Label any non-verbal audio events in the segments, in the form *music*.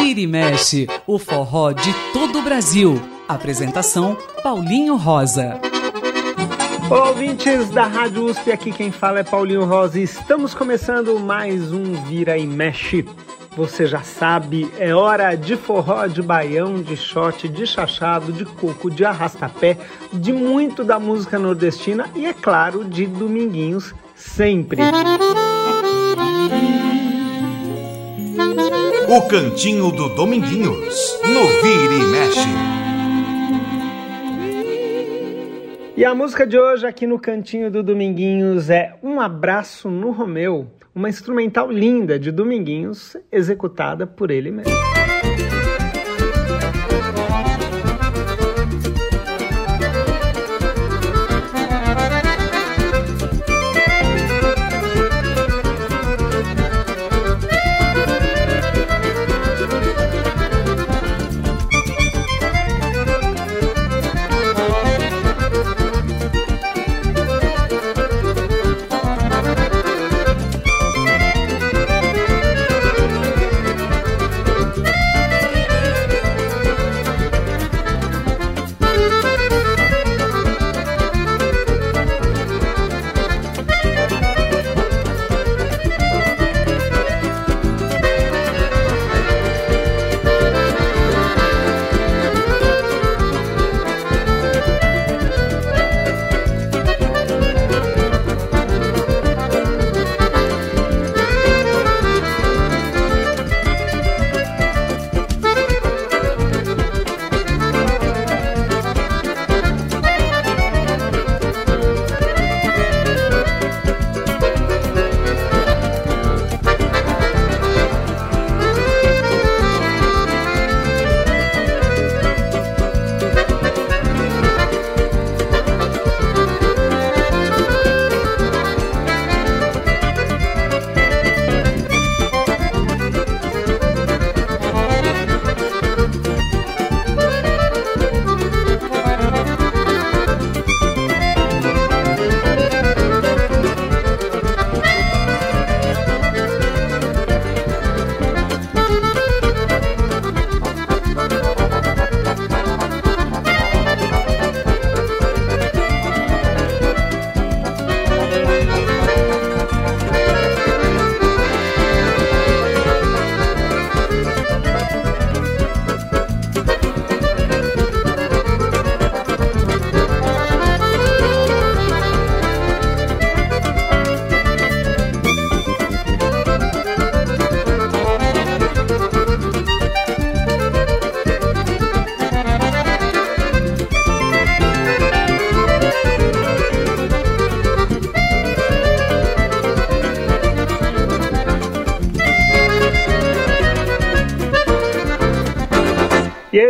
Vira e mexe, o forró de todo o Brasil. Apresentação Paulinho Rosa. Olá, ouvintes da Rádio USP, aqui quem fala é Paulinho Rosa e estamos começando mais um Vira e Mexe. Você já sabe, é hora de forró, de baião, de shot, de chachado, de coco, de arrastapé, de muito da música nordestina e, é claro, de dominguinhos sempre. O Cantinho do Dominguinhos, no Vira e Mexe. E a música de hoje aqui no Cantinho do Dominguinhos é Um Abraço no Romeu, uma instrumental linda de Dominguinhos, executada por ele mesmo.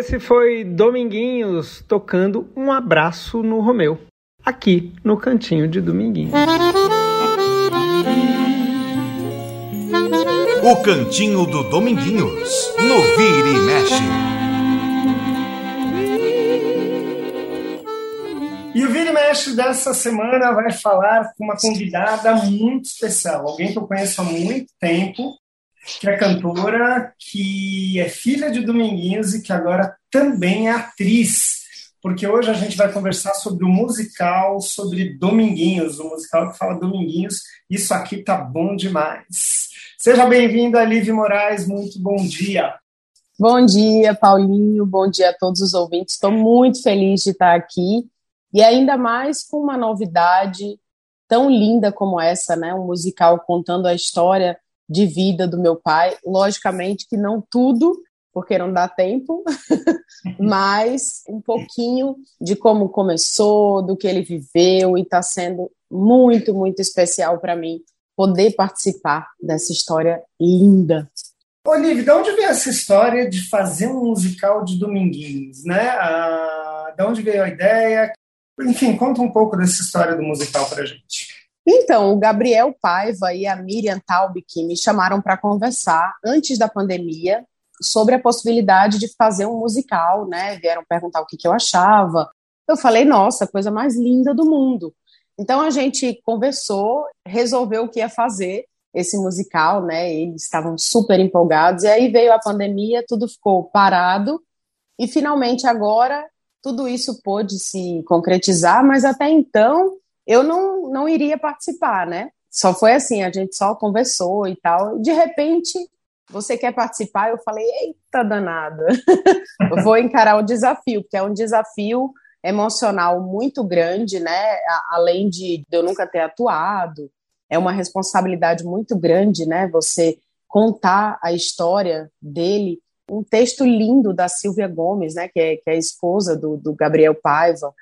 Esse foi Dominguinhos tocando um abraço no Romeu, aqui no cantinho de Dominguinhos. O Cantinho do Dominguinhos, no Vira e Mexe. E o Vira e Mexe dessa semana vai falar com uma convidada muito especial, alguém que eu conheço há muito tempo, que é cantora, que é filha de Dominguinhos e que agora também é atriz. Porque hoje a gente vai conversar sobre o musical, sobre Dominguinhos, o musical que fala Dominguinhos. Isso aqui tá bom demais. Seja bem-vinda, Liv Moraes, muito bom dia. Bom dia, Paulinho, bom dia a todos os ouvintes. Estou muito feliz de estar aqui e ainda mais com uma novidade tão linda como essa, né? Um musical contando a história de vida do meu pai. Logicamente que não tudo, porque não dá tempo, *laughs* mas um pouquinho de como começou, do que ele viveu, e está sendo muito, muito especial para mim poder participar dessa história linda. Olivia, de onde veio essa história de fazer um musical de Dominguinhos, né? Ah, de onde veio a ideia? Enfim, conta um pouco dessa história do musical para gente. Então, o Gabriel Paiva e a Miriam Taubik me chamaram para conversar antes da pandemia sobre a possibilidade de fazer um musical, né? Vieram perguntar o que, que eu achava. Eu falei, nossa, coisa mais linda do mundo. Então a gente conversou, resolveu o que ia fazer esse musical, né? Eles estavam super empolgados. E aí veio a pandemia, tudo ficou parado. E finalmente agora tudo isso pôde se concretizar, mas até então eu não, não iria participar, né? Só foi assim, a gente só conversou e tal. De repente, você quer participar? Eu falei, eita danada, *laughs* vou encarar o desafio, porque é um desafio emocional muito grande, né? Além de eu nunca ter atuado, é uma responsabilidade muito grande, né? Você contar a história dele. Um texto lindo da Silvia Gomes, né? Que é, que é a esposa do, do Gabriel Paiva.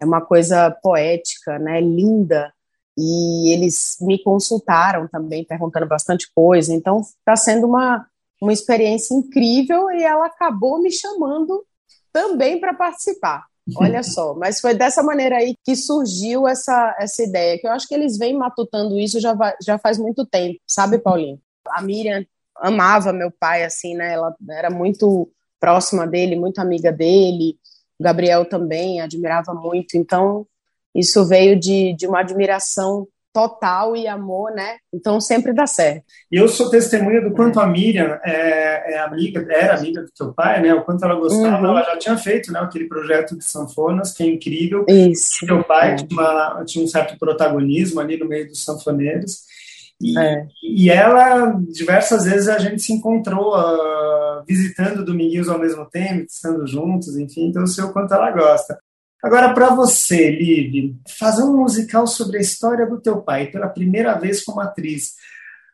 É uma coisa poética, né? Linda. E eles me consultaram também, perguntando bastante coisa. Então, está sendo uma, uma experiência incrível e ela acabou me chamando também para participar. Olha *laughs* só, mas foi dessa maneira aí que surgiu essa, essa ideia, que eu acho que eles vêm matutando isso já, já faz muito tempo, sabe, Paulinho? A Miriam amava meu pai, assim, né? Ela era muito próxima dele, muito amiga dele. O Gabriel também admirava muito. Então, isso veio de, de uma admiração total e amor, né? Então sempre dá certo. E eu sou testemunha do quanto a Miriam é, é, amiga, era amiga do teu pai, né? O quanto ela gostava, uhum. ela já tinha feito, né? Aquele projeto de sanfonas que é incrível. Isso. Teu pai é. tinha, uma, tinha, um certo protagonismo ali no meio dos sanfoneiros. E, é. e ela, diversas vezes, a gente se encontrou uh, visitando Dominguinhos ao mesmo tempo, estando juntos, enfim, então eu sei o quanto ela gosta. Agora, para você, Liv, fazer um musical sobre a história do teu pai pela primeira vez como atriz,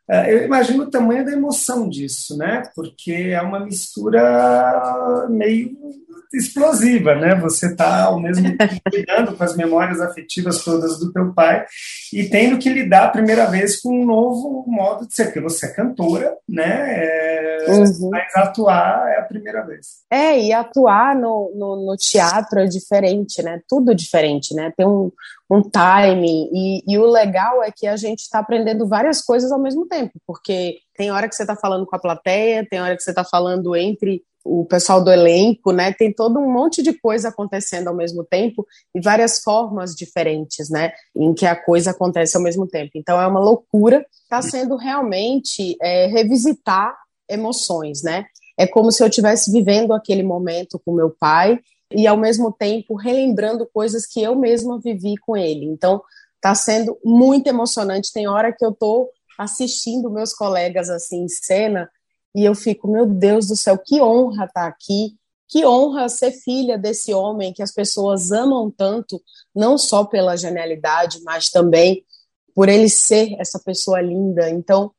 é, eu imagino o tamanho da emoção disso, né? Porque é uma mistura meio explosiva, né? Você está ao mesmo tempo *laughs* lidando com as memórias afetivas todas do teu pai e tendo que lidar a primeira vez com um novo modo de ser, porque você é cantora, né? É, uhum. Mas atuar é a primeira vez. É, e atuar no, no, no, teatro é diferente, né? Tudo diferente, né? Tem um, um timing e, e o legal é que a gente está aprendendo várias coisas ao mesmo tempo, porque tem hora que você está falando com a plateia, tem hora que você está falando entre o pessoal do elenco, né? Tem todo um monte de coisa acontecendo ao mesmo tempo e várias formas diferentes, né? Em que a coisa acontece ao mesmo tempo. Então é uma loucura. Está sendo realmente é, revisitar emoções, né? É como se eu estivesse vivendo aquele momento com meu pai e ao mesmo tempo relembrando coisas que eu mesma vivi com ele. Então está sendo muito emocionante. Tem hora que eu estou assistindo meus colegas assim em cena e eu fico, meu Deus do céu, que honra estar tá aqui, que honra ser filha desse homem que as pessoas amam tanto, não só pela genialidade, mas também por ele ser essa pessoa linda. Então,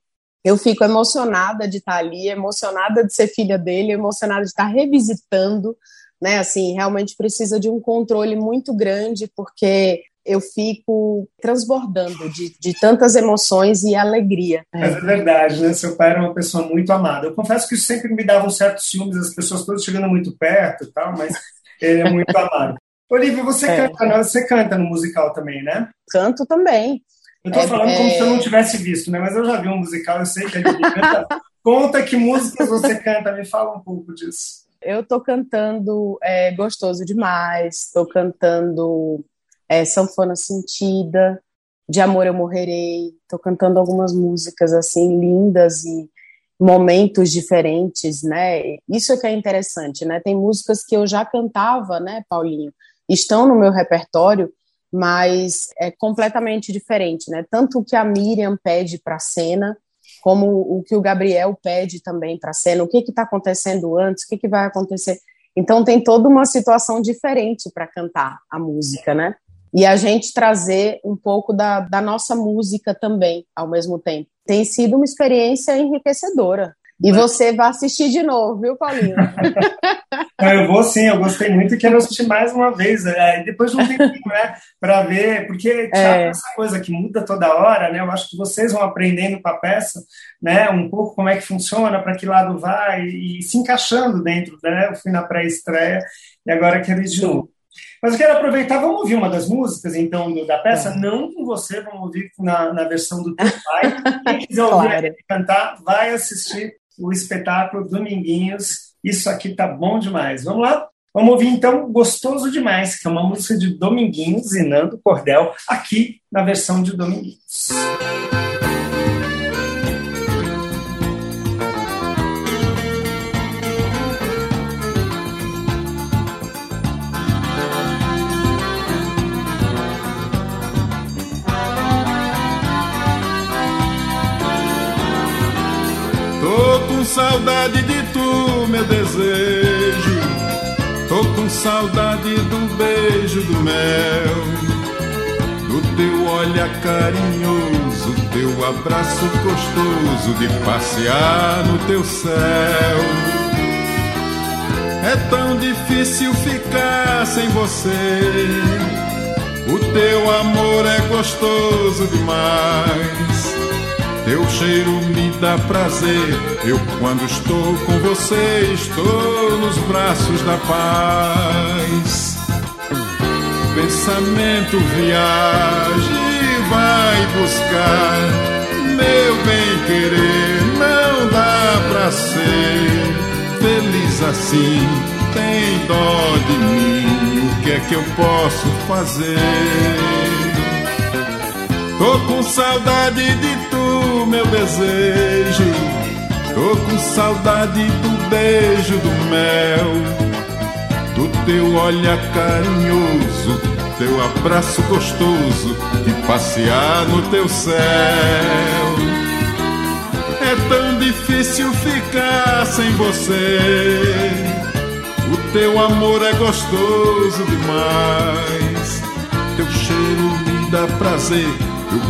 eu fico emocionada de estar ali, emocionada de ser filha dele, emocionada de estar revisitando, né? Assim, realmente precisa de um controle muito grande, porque eu fico transbordando de, de tantas emoções e alegria. Mas é verdade, né? Seu pai era uma pessoa muito amada. Eu confesso que isso sempre me dava um certo ciúmes, as pessoas todas chegando muito perto e tal, mas *laughs* ele é muito amado. Olivia, você, é. canta, né? você canta no musical também, né? Canto também. Eu tô é, falando como se eu não tivesse visto, né? Mas eu já vi um musical, eu sei que ele canta. *laughs* Conta que músicas você canta, me fala um pouco disso. Eu tô cantando é, Gostoso Demais, tô cantando é, Sanfona Sentida, De Amor Eu Morrerei. Estou cantando algumas músicas assim lindas e momentos diferentes, né? Isso é que é interessante, né? Tem músicas que eu já cantava, né, Paulinho? Estão no meu repertório, mas é completamente diferente, né? Tanto o que a Miriam pede para a cena, como o que o Gabriel pede também para a cena, o que está acontecendo antes, o que, que vai acontecer. Então tem toda uma situação diferente para cantar a música, né? E a gente trazer um pouco da, da nossa música também ao mesmo tempo. Tem sido uma experiência enriquecedora. E você vai assistir de novo, viu, Paulinho? *laughs* eu vou sim, eu gostei muito e quero assistir mais uma vez. É, depois de um tempinho, né? Para ver, porque é. essa coisa que muda toda hora, né? Eu acho que vocês vão aprendendo com a peça, né? Um pouco como é que funciona, para que lado vai, e, e se encaixando dentro, né? Eu fui na pré-estreia e agora quero ir de novo. Mas eu quero aproveitar, vamos ouvir uma das músicas, então, da peça, é. não com você, vamos ouvir na, na versão do teu pai. Quem quiser ouvir claro. cantar, vai assistir o espetáculo Dominguinhos. Isso aqui tá bom demais. Vamos lá? Vamos ouvir então Gostoso Demais, que é uma música de Dominguinhos e Nando Cordel, aqui na versão de Dominguinhos. Música saudade de tu, meu desejo. Tô com saudade do beijo do mel, do teu olhar carinhoso, teu abraço gostoso de passear no teu céu. É tão difícil ficar sem você. O teu amor é gostoso demais. Teu cheiro me dá prazer. Eu, quando estou com você, estou nos braços da paz. Pensamento viaje, vai buscar. Meu bem querer, não dá pra ser feliz assim. Tem dó de mim, o que é que eu posso fazer? Tô com saudade de tu, meu desejo. Tô com saudade do beijo do mel, do teu olhar carinhoso, teu abraço gostoso, de passear no teu céu. É tão difícil ficar sem você. O teu amor é gostoso demais. Teu cheiro me dá prazer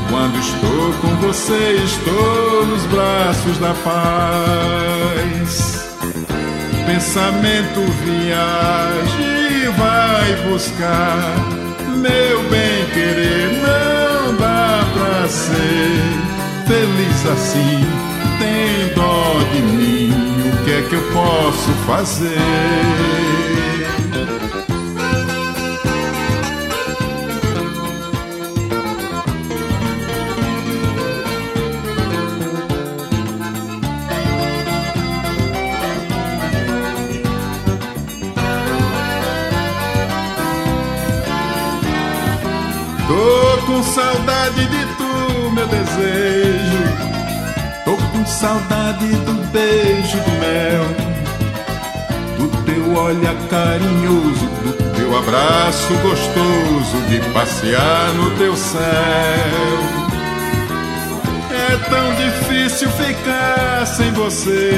quando estou com você, estou nos braços da paz. Pensamento viaje vai buscar meu bem querer, não dá pra ser feliz assim. Tem dó de mim, o que é que eu posso fazer? Saudade de tu, meu desejo. Tô com saudade do beijo do mel, do teu olhar carinhoso, do teu abraço gostoso, de passear no teu céu. É tão difícil ficar sem você.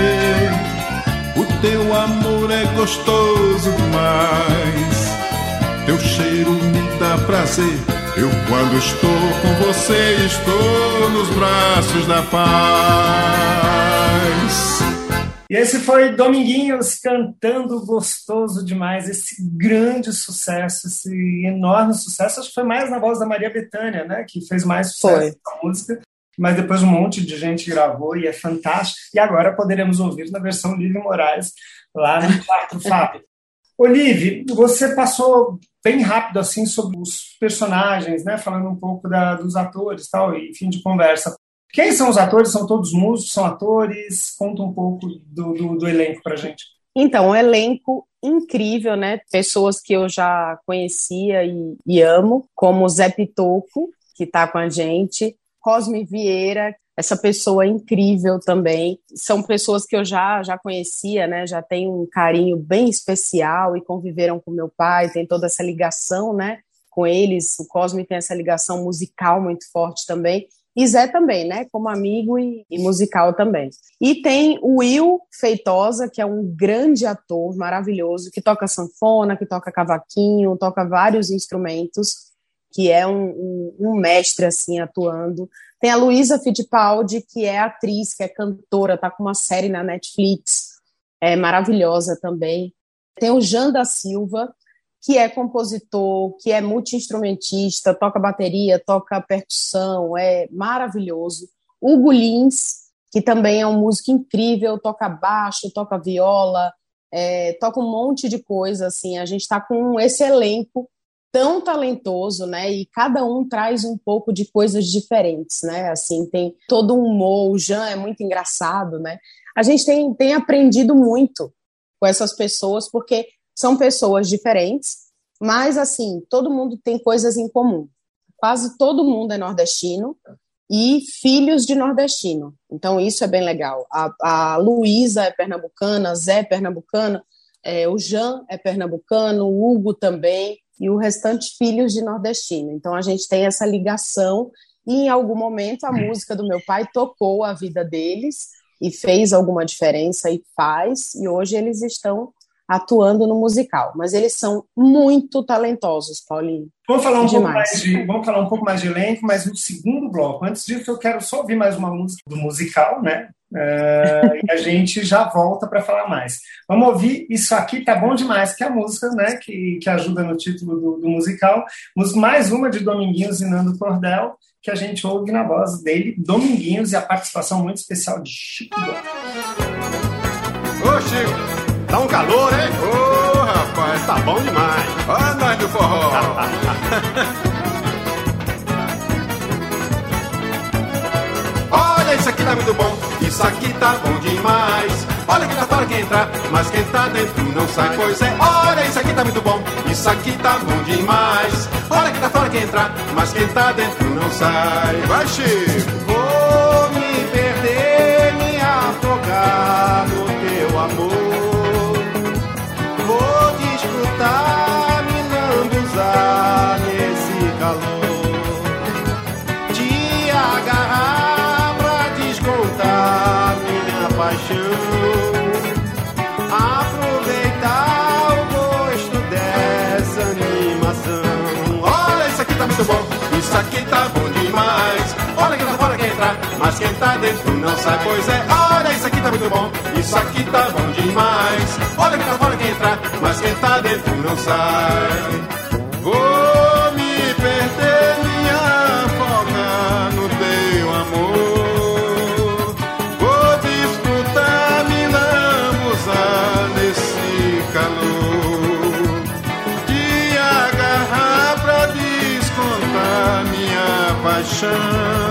O teu amor é gostoso demais. Teu cheiro me dá prazer eu, quando estou com você, estou nos braços da paz. E esse foi Dominguinhos cantando gostoso demais, esse grande sucesso, esse enorme sucesso. Acho que foi mais na voz da Maria Bethânia, né? Que fez mais sucesso com a música. Mas depois um monte de gente gravou e é fantástico. E agora poderemos ouvir na versão Livre Moraes, lá no Teatro Fábio. Olive, você passou bem rápido assim sobre os personagens, né? Falando um pouco da, dos atores, tal, e fim de conversa. Quem são os atores? São todos músicos? São atores? Conta um pouco do, do, do elenco para gente. Então, um elenco incrível, né? Pessoas que eu já conhecia e, e amo, como Zé Pitoco, que está com a gente, Cosme Vieira, essa pessoa incrível também. São pessoas que eu já já conhecia, né? Já tenho um carinho bem especial e conviveram com meu pai, tem toda essa ligação, né? Com eles, o Cosme tem essa ligação musical muito forte também. E Zé também, né? Como amigo e, e musical também. E tem o Will Feitosa, que é um grande ator maravilhoso, que toca sanfona, que toca cavaquinho, toca vários instrumentos que é um, um, um, mestre assim atuando. Tem a Luísa Fittipaldi, que é atriz, que é cantora, está com uma série na Netflix, é maravilhosa também. Tem o Jean da Silva, que é compositor, que é multi-instrumentista, toca bateria, toca percussão, é maravilhoso. Hugo Lins, que também é um músico incrível, toca baixo, toca viola, é, toca um monte de coisa, assim, a gente está com esse elenco tão talentoso, né? E cada um traz um pouco de coisas diferentes, né? Assim, tem todo um humor, o Jean é muito engraçado, né? A gente tem, tem aprendido muito com essas pessoas, porque são pessoas diferentes, mas, assim, todo mundo tem coisas em comum. Quase todo mundo é nordestino e filhos de nordestino. Então, isso é bem legal. A, a Luísa é pernambucana, Zé é pernambucano, é, o Jean é pernambucano, o Hugo também e o restante filhos de nordestino. Então a gente tem essa ligação e em algum momento a música do meu pai tocou a vida deles e fez alguma diferença e faz, e hoje eles estão atuando no musical. Mas eles são muito talentosos, Paulinho. Vamos falar um, pouco mais, de, vamos falar um pouco mais de elenco, mas no segundo bloco. Antes disso, eu quero só ouvir mais uma música do musical, né? Uh, *laughs* e a gente já volta para falar mais. Vamos ouvir Isso Aqui Tá Bom Demais, que é a música né, que, que ajuda no título do, do musical. Mais uma de Dominguinhos e Nando Cordel, que a gente ouve na voz dele, Dominguinhos, e a participação muito especial de Chico Buarque. Ô Chico, tá um calor, hein? Ô rapaz, tá bom demais. Ó nós do forró. *laughs* Olha, isso aqui tá muito bom, isso aqui tá bom demais. Olha que tá fora quem entra, mas quem tá dentro não sai. Pois é, olha, isso aqui tá muito bom, isso aqui tá bom demais. Olha que tá fora quem entra, mas quem tá dentro não sai. Vai, Chico! Vou me perder, me afogar no teu amor. Mas quem tá dentro não sai. Pois é, olha, isso aqui tá muito bom, isso aqui tá bom demais. Olha quem tá fora quem entra, mas quem tá dentro não sai. Vou me perder, me afogar no teu amor. Vou desfrutar, me lambuzar nesse calor. Te agarrar pra descontar minha paixão.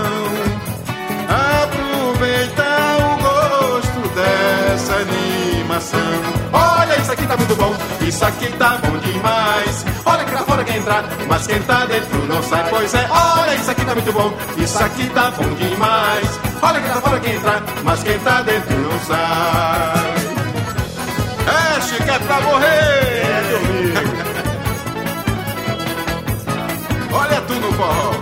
Animação. Olha, isso aqui tá muito bom, isso aqui tá bom demais. Olha que lá fora quem entrar, mas quem tá dentro não sai. Pois é, olha, isso aqui tá muito bom, isso aqui tá bom demais. Olha que lá fora quem entrar, mas quem tá dentro não sai. É, Chico, é pra morrer! *laughs* Olha tu no forró.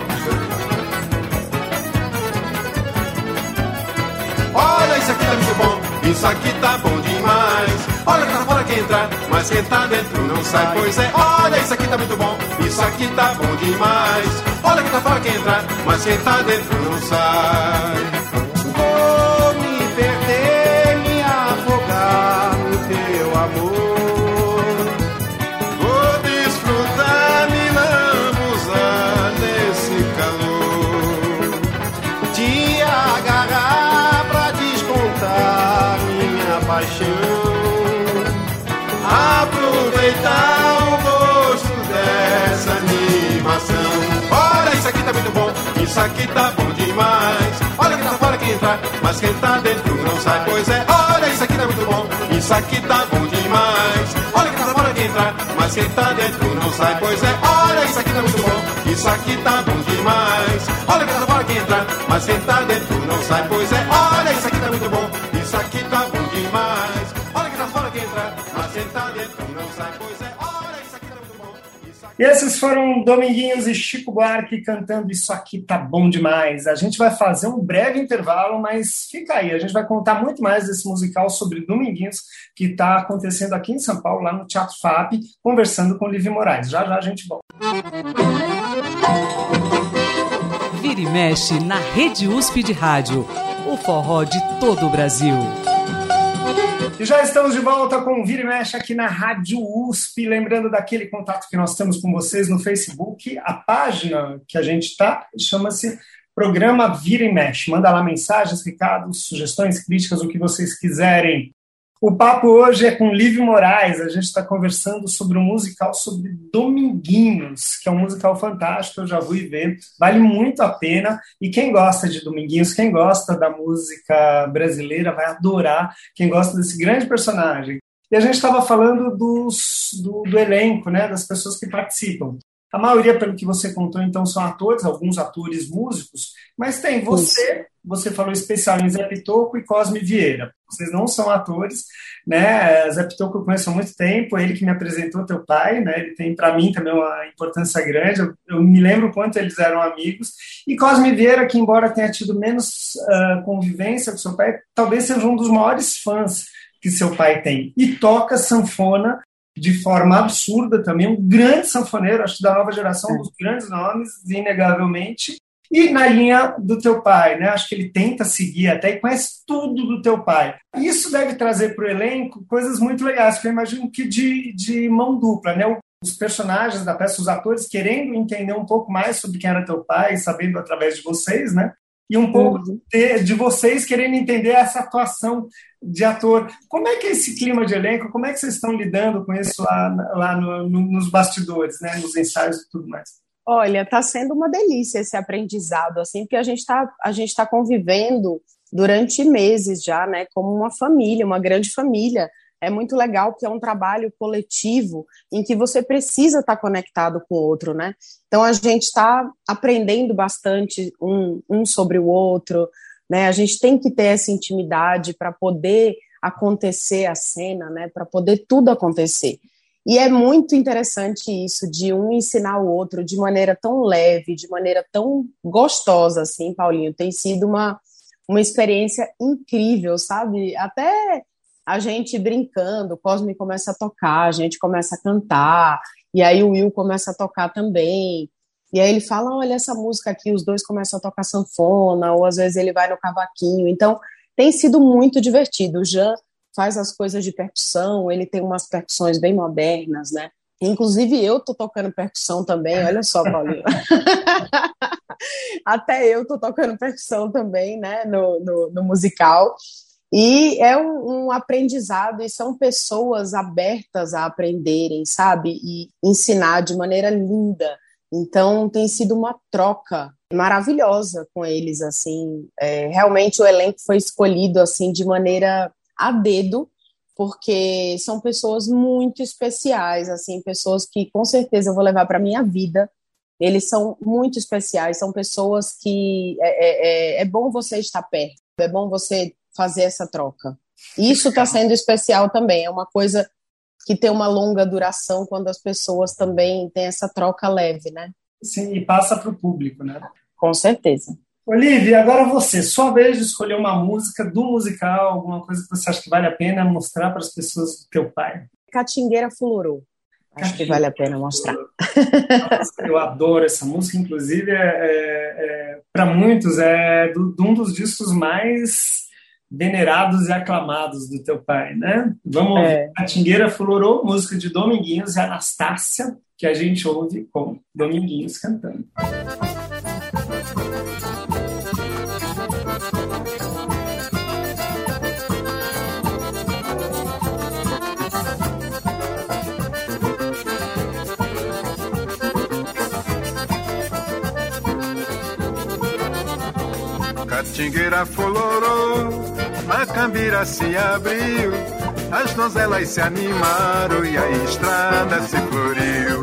Olha, isso aqui tá muito bom, isso aqui tá bom demais. Olha lá fora quem entrar, mas quem tá dentro não sai. Pois é, olha, isso aqui tá muito bom, isso aqui tá bom demais. Olha que lá fora quem entrar, mas quem tá dentro não sai. Aqui tá bom demais. Olha que tá fora quem entrar, mas quem tá dentro não sai. Pois é, olha, isso aqui tá muito bom, isso aqui tá bom demais. Olha que tá fora quem entrar, mas quem tá dentro não sai. Pois é, olha, isso aqui tá muito bom, isso aqui tá bom demais. Olha que tá fora quem entrar, mas quem tá dentro não sai. Pois é, olha, isso aqui tá muito bom, isso aqui tá bom demais. Olha que tá fora quem entrar, mas quem tá dentro não sai. Pois é, esses foram Dominguinhos e Chico Buarque cantando Isso Aqui Tá Bom Demais. A gente vai fazer um breve intervalo, mas fica aí. A gente vai contar muito mais desse musical sobre Dominguinhos que está acontecendo aqui em São Paulo, lá no Teatro FAP, conversando com o Livre Moraes. Já já a gente volta. Vira e mexe na Rede USP de Rádio. O forró de todo o Brasil. E já estamos de volta com o Vira e Mexe aqui na Rádio USP. Lembrando daquele contato que nós temos com vocês no Facebook. A página que a gente está chama-se Programa Vira e Mexe. Manda lá mensagens, recados, sugestões, críticas, o que vocês quiserem. O papo hoje é com Lívio Moraes. A gente está conversando sobre um musical sobre Dominguinhos, que é um musical fantástico. Eu já fui ver, vale muito a pena. E quem gosta de Dominguinhos, quem gosta da música brasileira, vai adorar. Quem gosta desse grande personagem. E a gente estava falando dos, do, do elenco, né, das pessoas que participam. A maioria, pelo que você contou, então, são atores, alguns atores músicos, mas tem você, Isso. você falou especial em Zé Pitoco e Cosme Vieira. Vocês não são atores, né? Zé Pitoco eu conheço há muito tempo, ele que me apresentou teu pai, né? Ele tem para mim também uma importância grande. Eu, eu, me lembro quanto eles eram amigos. E Cosme Vieira, que embora tenha tido menos uh, convivência com seu pai, talvez seja um dos maiores fãs que seu pai tem. E toca sanfona de forma absurda também, um grande sanfoneiro, acho que da nova geração, um dos grandes nomes, inegavelmente. E na linha do teu pai, né? Acho que ele tenta seguir até e conhece tudo do teu pai. Isso deve trazer para o elenco coisas muito legais, porque eu imagino que de, de mão dupla, né? Os personagens da peça, os atores querendo entender um pouco mais sobre quem era teu pai, sabendo através de vocês, né? E um pouco uhum. de, de vocês querendo entender essa atuação de ator. Como é que é esse clima de elenco? Como é que vocês estão lidando com isso lá, lá no, no, nos bastidores, né? Nos ensaios e tudo mais? Olha, está sendo uma delícia esse aprendizado, assim, porque a gente está a gente tá convivendo durante meses já, né, como uma família, uma grande família. É muito legal porque é um trabalho coletivo em que você precisa estar conectado com o outro, né? Então a gente está aprendendo bastante um, um sobre o outro, né? A gente tem que ter essa intimidade para poder acontecer a cena, né? Para poder tudo acontecer. E é muito interessante isso, de um ensinar o outro de maneira tão leve, de maneira tão gostosa, assim, Paulinho. Tem sido uma, uma experiência incrível, sabe? Até a gente brincando, o Cosme começa a tocar, a gente começa a cantar, e aí o Will começa a tocar também. E aí ele fala: olha essa música aqui, os dois começam a tocar sanfona, ou às vezes ele vai no cavaquinho. Então, tem sido muito divertido. O Jean faz as coisas de percussão, ele tem umas percussões bem modernas, né? Inclusive eu tô tocando percussão também, olha só, Paulinho. *laughs* Até eu tô tocando percussão também, né, no, no, no musical. E é um, um, aprendizado, e são pessoas abertas a aprenderem, sabe? E ensinar de maneira linda. Então tem sido uma troca maravilhosa com eles, assim. É, realmente o elenco foi escolhido assim de maneira a dedo, porque são pessoas muito especiais, assim, pessoas que com certeza eu vou levar para minha vida. Eles são muito especiais, são pessoas que é, é, é, é bom você estar perto, é bom você fazer essa troca. Isso está sendo especial também, é uma coisa que tem uma longa duração quando as pessoas também têm essa troca leve, né? Sim, e passa para o público, né? Com certeza. Olivia, agora você, sua vez de escolher uma música do musical, alguma coisa que você acha que vale a pena mostrar para as pessoas do teu pai. Catingueira Fulorou. Acho que vale a pena mostrar. eu adoro essa música, inclusive, é, é, é para muitos, é do, um dos discos mais venerados e aclamados do teu pai, né? Vamos é. Catingueira Fulorou, música de Dominguinhos e Anastácia, que a gente ouve com Dominguinhos cantando. Catingueira florou, Macambira se abriu, as donzelas se animaram e a estrada se floriu.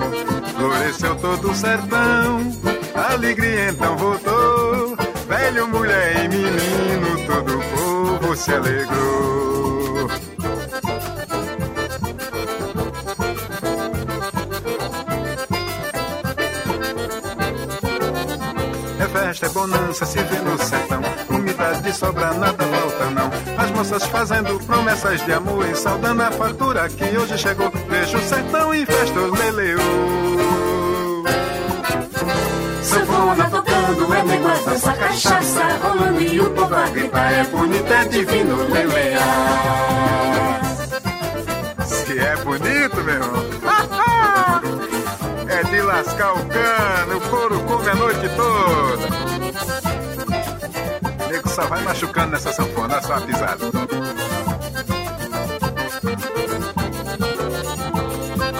Floresceu todo o sertão, a alegria então voltou, velho, mulher e menino, todo o povo se alegrou. É festa, é bonança, se vê no sertão de sobra, nada falta não. As moças fazendo promessas de amor e saudando a fartura que hoje chegou. Vejo o sertão em festa, leleu. Sanfona tocando, é negócio dança, cachaça rolando e o povo a gritar. É bonito, é divino, lelear. Se é bonito, meu irmão. *laughs* é de lascar o cano, o couro come a noite toda só vai machucando nessa sanfona, só pisada.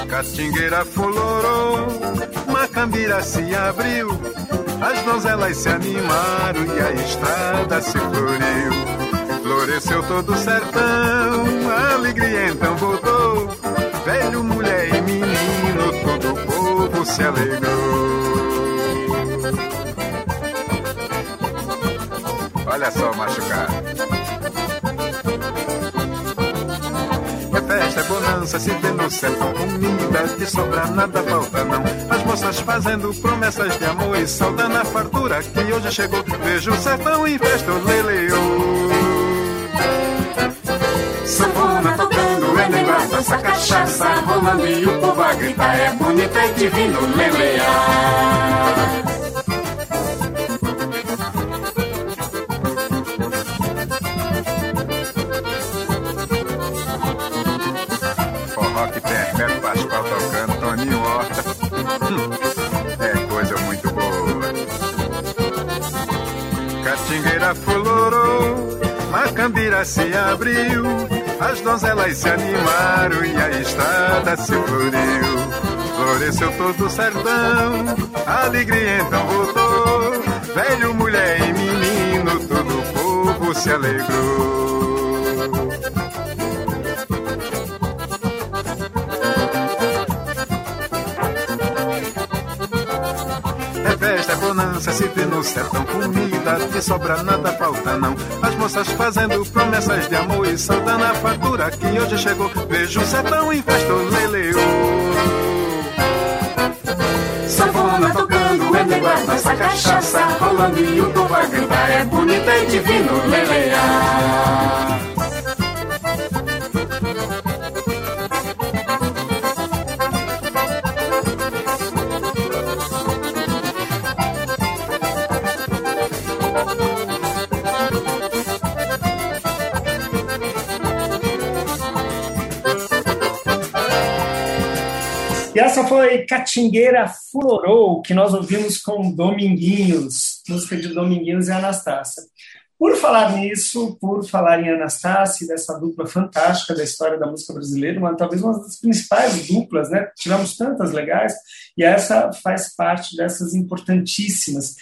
Catingueira florou, Macambira se abriu, as donzelas se animaram e a estrada se floriu. Floresceu todo o sertão, a alegria então voltou, velho, mulher e menino, todo o povo se alegrou. Olha só o machucado. É festa, é bonança, se vê no sertão Comida que sobra, nada falta não. As moças fazendo promessas de amor E saudando a fartura que hoje chegou. Vejo o sertão em festa, leleou Sanfona tocando, é negócio, dança cachaça Rolando e o povo a gritar É bonita e divino lelear Se abriu, as donzelas se animaram e a estrada se floriu. Floresceu todo o sertão, a alegria então voltou. Velho, mulher e menino, todo o povo se alegrou. Se vê no sertão comida que sobra nada falta não. As moças fazendo promessas de amor e saudando a fartura que hoje chegou. Vejo o sertão em festa leleu Savona tocando, é negócio, nossa cachaça rolando e o povo a gritar é bonita e divino lelear essa foi Catingueira Fulorou, que nós ouvimos com Dominguinhos, música de Dominguinhos e Anastácia. Por falar nisso, por falar em Anastácia, dessa dupla fantástica da história da música brasileira, uma, talvez uma das principais duplas, né? Tivemos tantas legais, e essa faz parte dessas importantíssimas.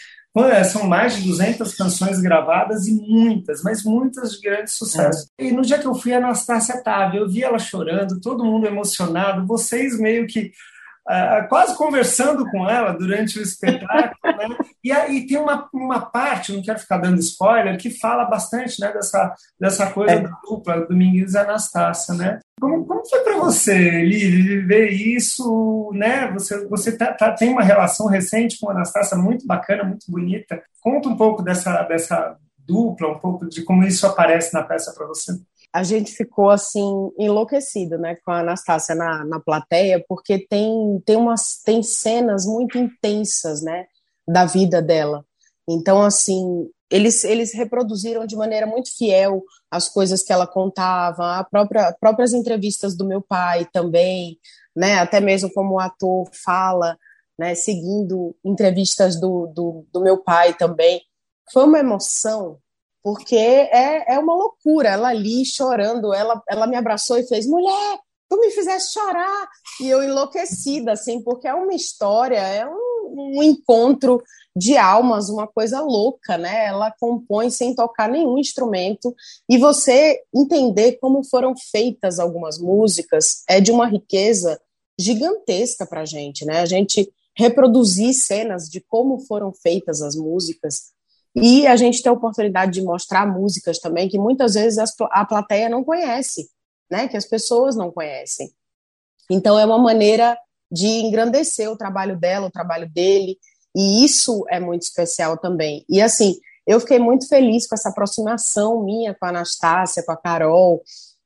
São mais de 200 canções gravadas e muitas, mas muitas de grande sucesso. É. E no dia que eu fui, a Anastácia estava, eu vi ela chorando, todo mundo emocionado, vocês meio que Uh, quase conversando com ela durante o espetáculo, né? e aí tem uma, uma parte, não quero ficar dando spoiler, que fala bastante né, dessa, dessa coisa é. da dupla Domingues e Anastácia, né? Como, como foi para você, Lili, viver isso, né? Você, você tá, tá, tem uma relação recente com a Anastácia muito bacana, muito bonita. Conta um pouco dessa, dessa dupla, um pouco de como isso aparece na peça para você a gente ficou assim enlouquecido, né, com a Anastácia na, na plateia, porque tem tem umas tem cenas muito intensas, né, da vida dela. Então assim, eles eles reproduziram de maneira muito fiel as coisas que ela contava, a própria próprias entrevistas do meu pai também, né, até mesmo como o ator fala, né, seguindo entrevistas do, do, do meu pai também. Foi uma emoção porque é, é uma loucura. Ela ali chorando, ela, ela me abraçou e fez: mulher, tu me fizeste chorar. E eu enlouquecida, assim, porque é uma história, é um, um encontro de almas, uma coisa louca, né? Ela compõe sem tocar nenhum instrumento e você entender como foram feitas algumas músicas é de uma riqueza gigantesca para gente, né? A gente reproduzir cenas de como foram feitas as músicas e a gente tem a oportunidade de mostrar músicas também que muitas vezes a plateia não conhece, né? Que as pessoas não conhecem. Então é uma maneira de engrandecer o trabalho dela, o trabalho dele, e isso é muito especial também. E assim, eu fiquei muito feliz com essa aproximação minha com a Anastácia, com a Carol,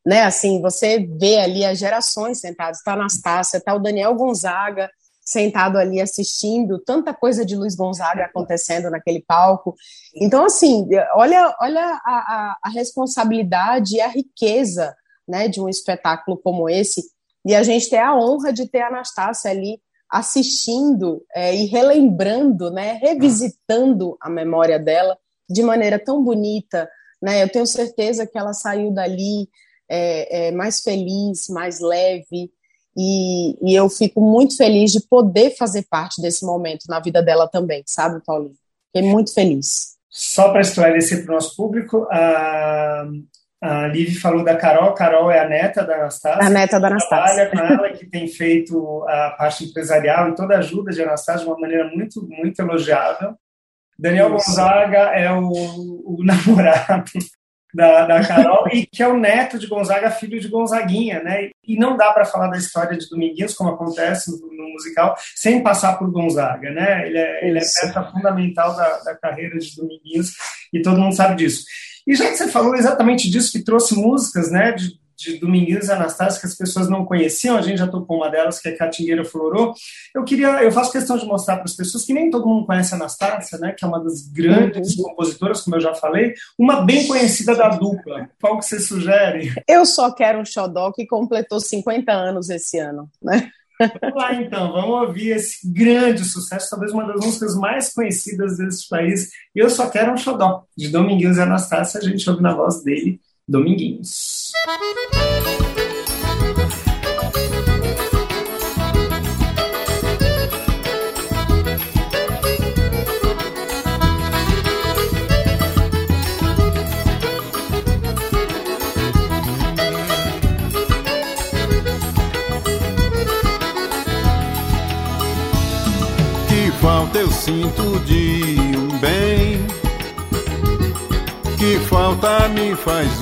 né? Assim, você vê ali as gerações sentadas, tá a Anastácia, tá o Daniel Gonzaga, sentado ali assistindo, tanta coisa de Luiz Gonzaga acontecendo naquele palco. Então, assim, olha, olha a, a, a responsabilidade e a riqueza né, de um espetáculo como esse. E a gente tem a honra de ter a Anastácia ali assistindo é, e relembrando, né, revisitando a memória dela de maneira tão bonita. Né? Eu tenho certeza que ela saiu dali é, é, mais feliz, mais leve, e, e, eu fico muito feliz de poder fazer parte desse momento na vida dela também, sabe, Paulinho? Fiquei muito feliz. Só para esclarecer para o nosso público, a A Liv falou da Carol, Carol é a neta da Anastácia. A neta da Anastácia. Trabalha com ela, que tem feito a parte empresarial e toda a ajuda de Anastácia de uma maneira muito, muito elogiável. Daniel Isso. Gonzaga é o, o *laughs* namorado da, da Carol, e que é o neto de Gonzaga, filho de Gonzaguinha, né? E não dá para falar da história de Dominguinhos, como acontece no, no, musical, sem passar por Gonzaga, né? Ele é, ele é peça fundamental da, da carreira de Dominguinhos, e todo mundo sabe disso. E já que você falou exatamente disso, que trouxe músicas, né, de, de Dominguinhos e Anastácio que as pessoas não conheciam, a gente já tocou uma delas, que é Catingueira Florou. Eu queria, eu faço questão de mostrar para as pessoas que nem todo mundo conhece a Anastácia, né, que é uma das grandes uhum. compositoras, como eu já falei, uma bem conhecida da dupla. Qual que você sugere? Eu só quero um xodó que completou 50 anos esse ano, né? Vamos lá então, vamos ouvir esse grande sucesso, talvez uma das músicas mais conhecidas desse país. Eu só quero um xodó, de Dominguinhos e Anastácia, a gente ouve na voz dele, Dominguinhos. Falta eu sinto de um bem. Que falta me faz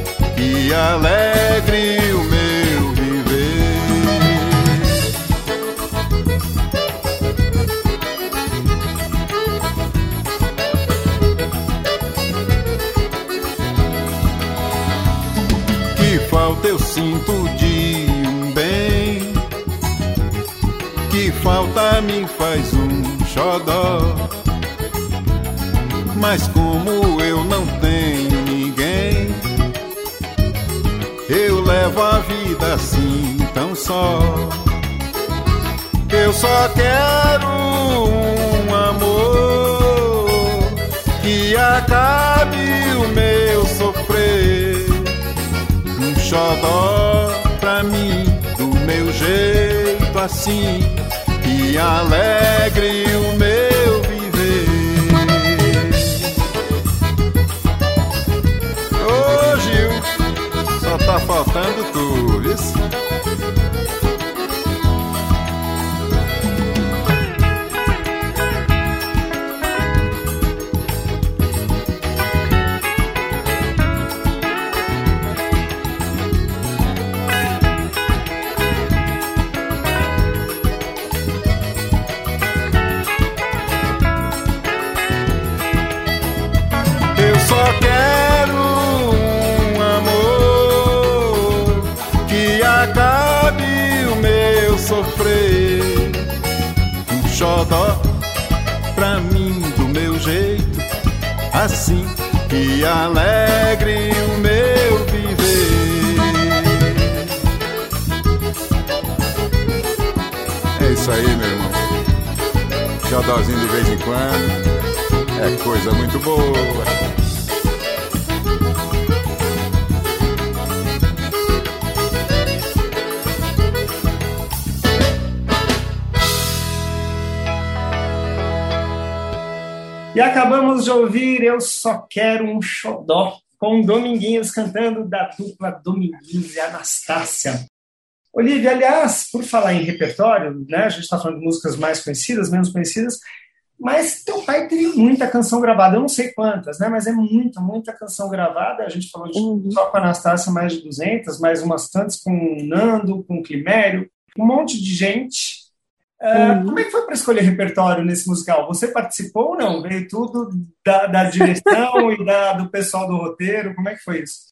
e alegre o meu viver. Que falta eu sinto de um bem, que falta me faz um xodó. Só. Eu só quero um amor que acabe o meu sofrer. Um xodó pra mim, do meu jeito assim, que alegre o meu tá faltando tu, alegre o meu viver. É isso aí, meu irmão. Xodózinho de vez em quando é coisa muito boa. E acabamos de ouvir Eu Só Quero um Xodó, com Dominguinhos cantando da dupla Dominguinhos e Anastácia. Olivia, aliás, por falar em repertório, né, a gente está falando de músicas mais conhecidas, menos conhecidas, mas teu pai tem muita canção gravada, eu não sei quantas, né, mas é muita, muita canção gravada. A gente falou de, uhum. só com a Anastácia mais de 200, mais umas tantas com o Nando, com o Climério, um monte de gente uhum. Como é que foi para escolher repertório nesse musical? Você participou ou não? Veio tudo da, da direção *laughs* e da, do pessoal do roteiro? Como é que foi isso?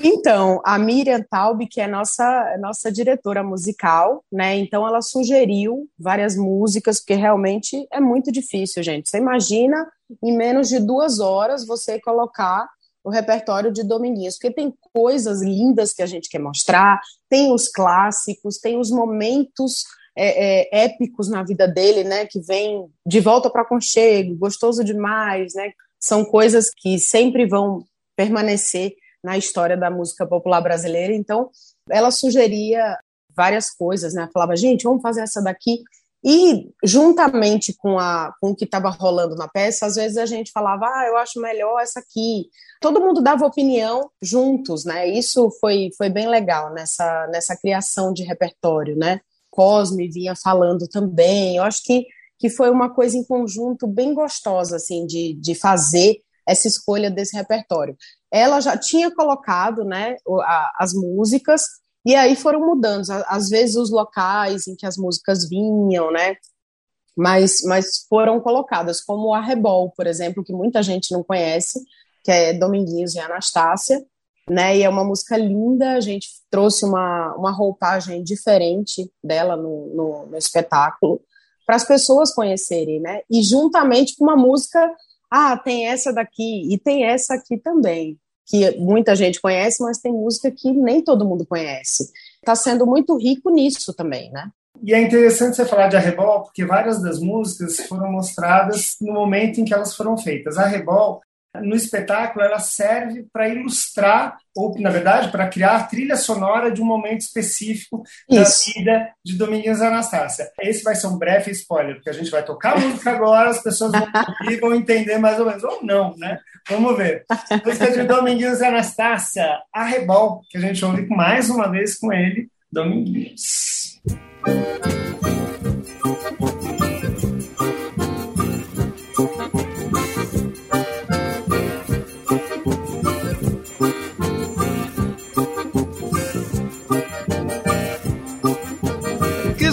Então, a Miriam Taub, que é nossa nossa diretora musical, né? Então ela sugeriu várias músicas, porque realmente é muito difícil, gente. Você imagina em menos de duas horas você colocar o repertório de Dominguinhos, porque tem coisas lindas que a gente quer mostrar, tem os clássicos, tem os momentos é, é, épicos na vida dele, né, que vem de volta para Conchego, gostoso demais, né, são coisas que sempre vão permanecer na história da música popular brasileira. Então, ela sugeria várias coisas, né? Falava, gente, vamos fazer essa daqui. E, juntamente com, a, com o que estava rolando na peça, às vezes a gente falava, ah, eu acho melhor essa aqui. Todo mundo dava opinião juntos, né? Isso foi, foi bem legal nessa, nessa criação de repertório, né? Cosme vinha falando também. Eu acho que, que foi uma coisa em conjunto bem gostosa, assim, de, de fazer essa escolha desse repertório. Ela já tinha colocado, né, as músicas, e aí foram mudando, às vezes os locais em que as músicas vinham, né? Mas, mas foram colocadas, como a Rebol, por exemplo, que muita gente não conhece, que é Dominguinhos e Anastácia, né? E é uma música linda, a gente trouxe uma, uma roupagem diferente dela no, no, no espetáculo, para as pessoas conhecerem, né? E juntamente com uma música, ah, tem essa daqui e tem essa aqui também, que muita gente conhece, mas tem música que nem todo mundo conhece. Está sendo muito rico nisso também, né? E é interessante você falar de Arrebol, porque várias das músicas foram mostradas no momento em que elas foram feitas. Arrebol no espetáculo ela serve para ilustrar, ou na verdade, para criar a trilha sonora de um momento específico Isso. da vida de Dominguinhos Anastácia. Esse vai ser um breve spoiler, porque a gente vai tocar a música agora, as pessoas vão ouvir, vão entender mais ou menos, ou não, né? Vamos ver. música de Dominguinhos Anastácia, Arrebol, que a gente ouve mais uma vez com ele, Dominguinhos.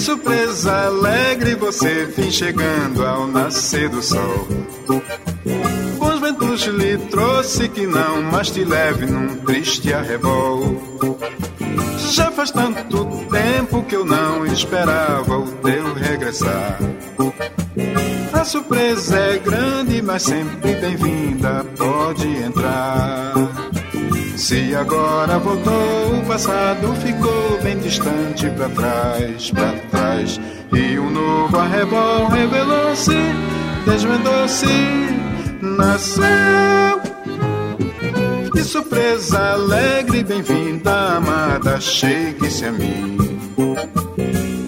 Surpresa alegre você vem chegando ao nascer do sol. Os ventos lhe trouxe que não mais te leve num triste arrebol. Já faz tanto tempo que eu não esperava o teu regressar. A surpresa é grande, mas sempre bem-vinda, pode entrar. Se agora voltou, o passado ficou bem distante para trás, para trás. E um novo arrebol revelou-se, desvendou-se, nasceu. Que surpresa alegre, bem-vinda, amada, chegue-se a mim.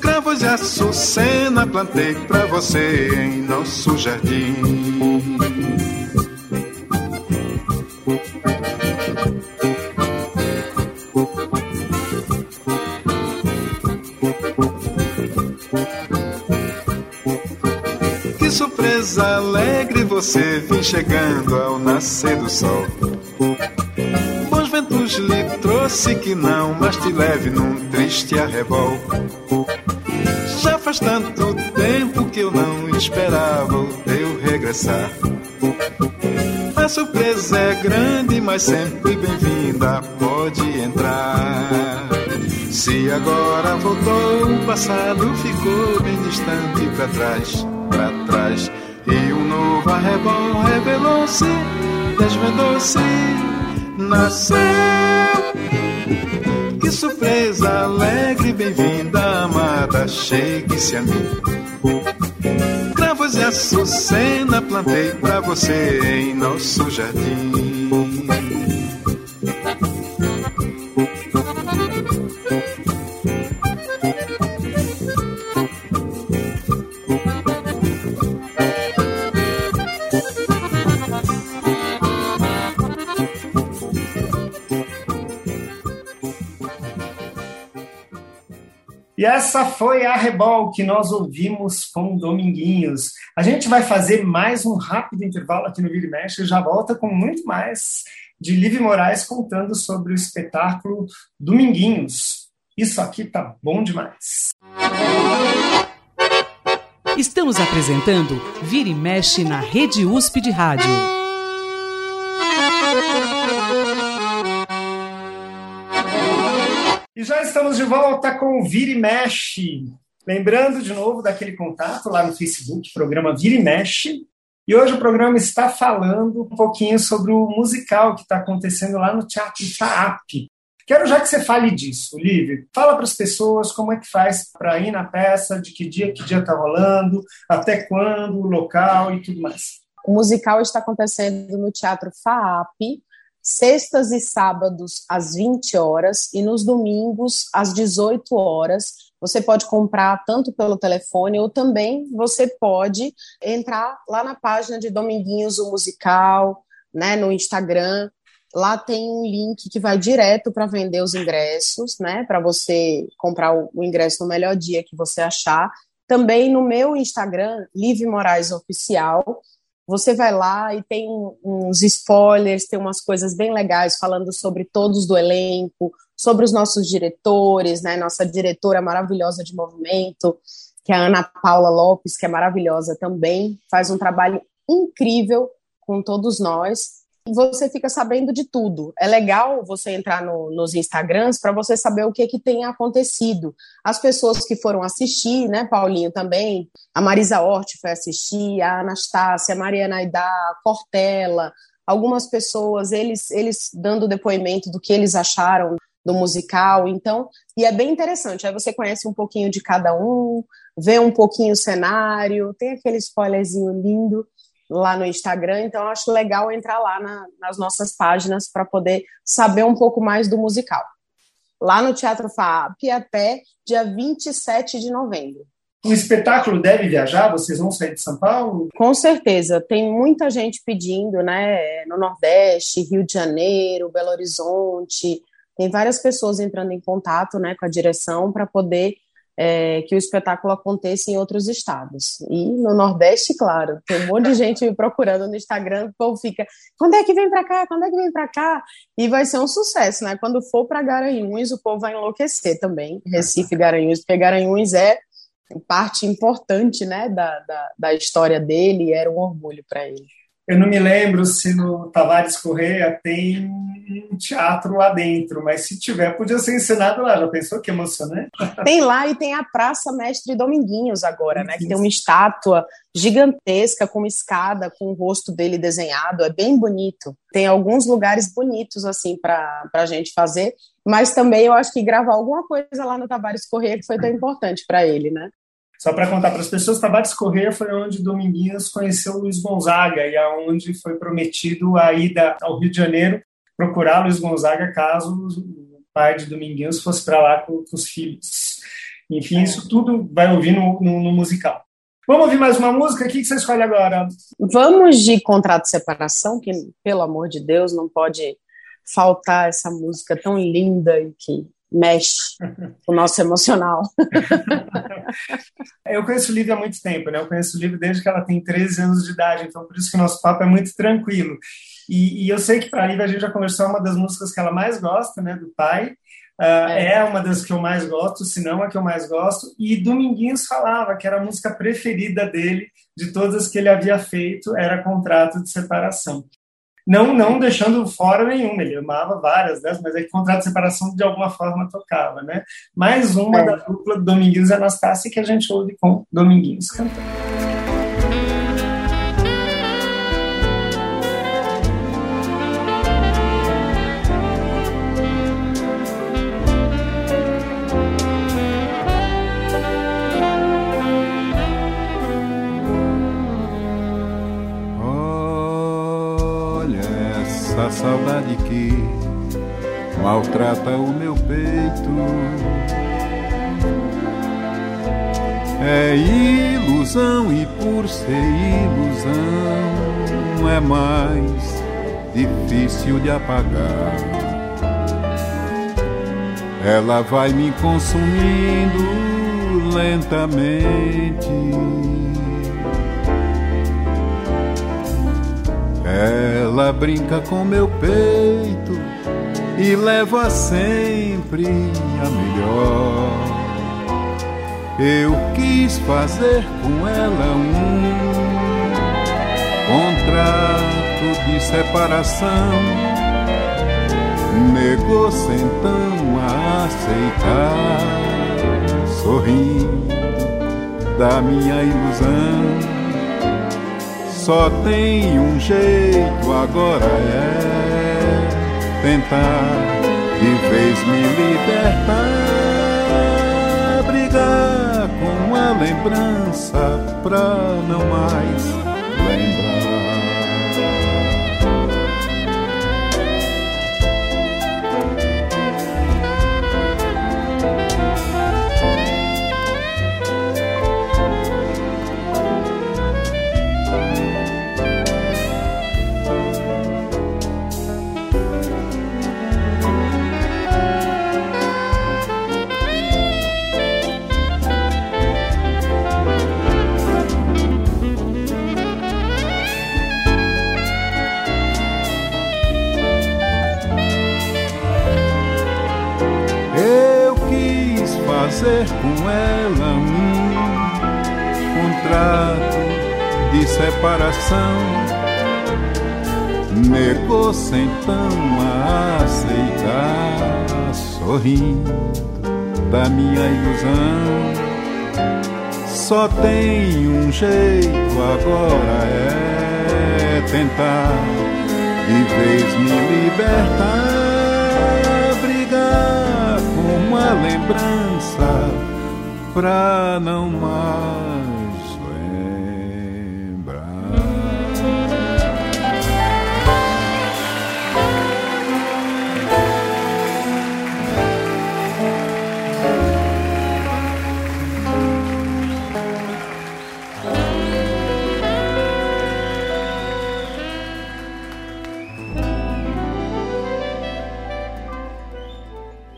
Cravos e açucena plantei pra você em nosso jardim. Você vem chegando ao nascer do sol. Bons ventos lhe trouxe que não mas te leve num triste arrebol. Já faz tanto tempo que eu não esperava o teu regressar. A surpresa é grande, mas sempre bem-vinda, pode entrar. Se agora voltou, o passado ficou bem distante para trás, para trás. Novo arrebol revelou-se, desvendou-se, nasceu. Que surpresa alegre, bem-vinda, amada, chegue-se a mim. Cravos e açucena plantei pra você em nosso jardim. E essa foi a Rebol que nós ouvimos com Dominguinhos. A gente vai fazer mais um rápido intervalo aqui no Vira e Mexe e já volta com muito mais de Liv Moraes contando sobre o espetáculo Dominguinhos. Isso aqui tá bom demais. Estamos apresentando Vira e Mexe na Rede USP de Rádio. E já estamos de volta com o Vira e Mexe. Lembrando de novo daquele contato lá no Facebook, programa Vira e Mexe. E hoje o programa está falando um pouquinho sobre o musical que está acontecendo lá no Teatro FAAP. Quero já que você fale disso, Lívia. Fala para as pessoas como é que faz para ir na peça, de que dia que dia está rolando, até quando, o local e tudo mais. O musical está acontecendo no Teatro FAAP, sextas e sábados às 20 horas e nos domingos às 18 horas. Você pode comprar tanto pelo telefone ou também você pode entrar lá na página de Dominguinhos o Musical, né, no Instagram. Lá tem um link que vai direto para vender os ingressos, né, para você comprar o, ingresso no melhor dia que você achar. Também no meu Instagram, Live Moraes Oficial, você vai lá e tem uns spoilers, tem umas coisas bem legais falando sobre todos do elenco, sobre os nossos diretores, né? Nossa diretora maravilhosa de movimento, que é a Ana Paula Lopes, que é maravilhosa também, faz um trabalho incrível com todos nós você fica sabendo de tudo. É legal você entrar no, nos Instagrams para você saber o que, que tem acontecido. As pessoas que foram assistir, né, Paulinho também, a Marisa Hort foi assistir, a Anastácia, a Mariana Aidá, a Cortella, algumas pessoas, eles, eles dando depoimento do que eles acharam do musical, então, e é bem interessante, aí você conhece um pouquinho de cada um, vê um pouquinho o cenário, tem aquele spoilerzinho lindo, lá no Instagram, então acho legal entrar lá na, nas nossas páginas para poder saber um pouco mais do musical. Lá no Teatro FAP até dia 27 de novembro. O espetáculo deve viajar? Vocês vão sair de São Paulo? Com certeza. Tem muita gente pedindo, né? No Nordeste, Rio de Janeiro, Belo Horizonte. Tem várias pessoas entrando em contato né, com a direção para poder é, que o espetáculo aconteça em outros estados. E no Nordeste, claro, tem um monte de gente me procurando no Instagram, o povo fica, quando é que vem para cá? Quando é que vem para cá? E vai ser um sucesso, né? Quando for para Garanhuns, o povo vai enlouquecer também, Recife Garanhuns, porque Garanhuns é parte importante, né, da, da, da história dele e era um orgulho para ele. Eu não me lembro se no Tavares Correia tem um teatro lá dentro, mas se tiver, podia ser ensinado lá. Já pensou que emocionante? Tem lá e tem a Praça Mestre Dominguinhos agora, né? Que tem uma estátua gigantesca com uma escada com o rosto dele desenhado. É bem bonito. Tem alguns lugares bonitos, assim, para a gente fazer. Mas também eu acho que gravar alguma coisa lá no Tavares Correia que foi tão importante para ele, né? Só para contar para as pessoas, Tavares Correia foi onde Dominguinhos conheceu Luiz Gonzaga e aonde foi prometido a ida ao Rio de Janeiro procurar Luiz Gonzaga caso o pai de Dominguinhos fosse para lá com, com, os filhos. Enfim, isso tudo vai ouvir no, no, no musical. Vamos ouvir mais uma música? O que você escolhe agora? Vamos de Contrato de Separação, que, pelo amor de Deus, não pode faltar essa música tão linda e que mexe o nosso emocional. *laughs* Eu conheço o Lívia há muito tempo, né? Eu conheço o Lívia desde que ela tem 13 anos de idade, então por isso que o nosso papo é muito tranquilo. E, e eu sei que para a Lívia a gente já conversou uma das músicas que ela mais gosta, né? Do pai. Uh, é. é. uma das que eu mais gosto, se não a que eu mais gosto. E Dominguinhos falava que era a música preferida dele, de todas que ele havia feito, era Contrato de Separação. Não, não deixando fora nenhuma, ele amava várias dessas, mas é que contrato de separação de alguma forma tocava, né? Mais uma é. da dupla Dominguinhos e Anastácia que a gente ouve com Dominguinhos cantando. Saudade que maltrata o meu peito. É ilusão e por ser ilusão é mais difícil de apagar. Ela vai me consumindo lentamente Ela brinca com meu peito e leva sempre a melhor. Eu quis fazer com ela um contrato de separação. Negou-se então a aceitar, sorrindo da minha ilusão Só tem um jeito agora é tentar de vez me libertar, brigar com a lembrança pra não mais fazer com ela um contrato de separação. Negou-se então a aceitar, sorrindo da minha ilusão. Só tem um jeito agora é tentar de vez me libertar, brigar lembrança pra não mais